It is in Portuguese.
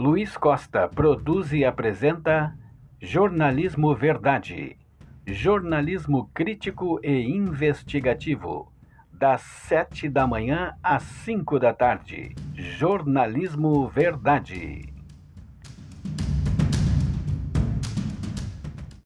Luiz Costa produz e apresenta Jornalismo Verdade. Jornalismo crítico e investigativo. Das sete da manhã às cinco da tarde. Jornalismo Verdade.